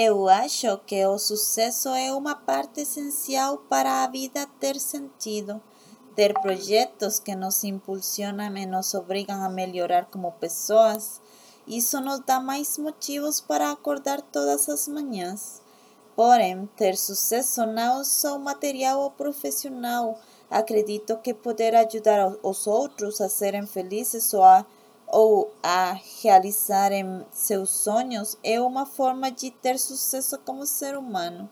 Eu acho que o sucesso é uma parte essencial para a vida ter sentido. Ter projetos que nos impulsionam e nos obrigam a melhorar como pessoas. Isso nos dá mais motivos para acordar todas as manhãs. Porém, ter sucesso não só material ou profissional. Acredito que poder ajudar os outros a serem felizes ou a ou a realizarem seus sonhos é uma forma de ter sucesso como ser humano.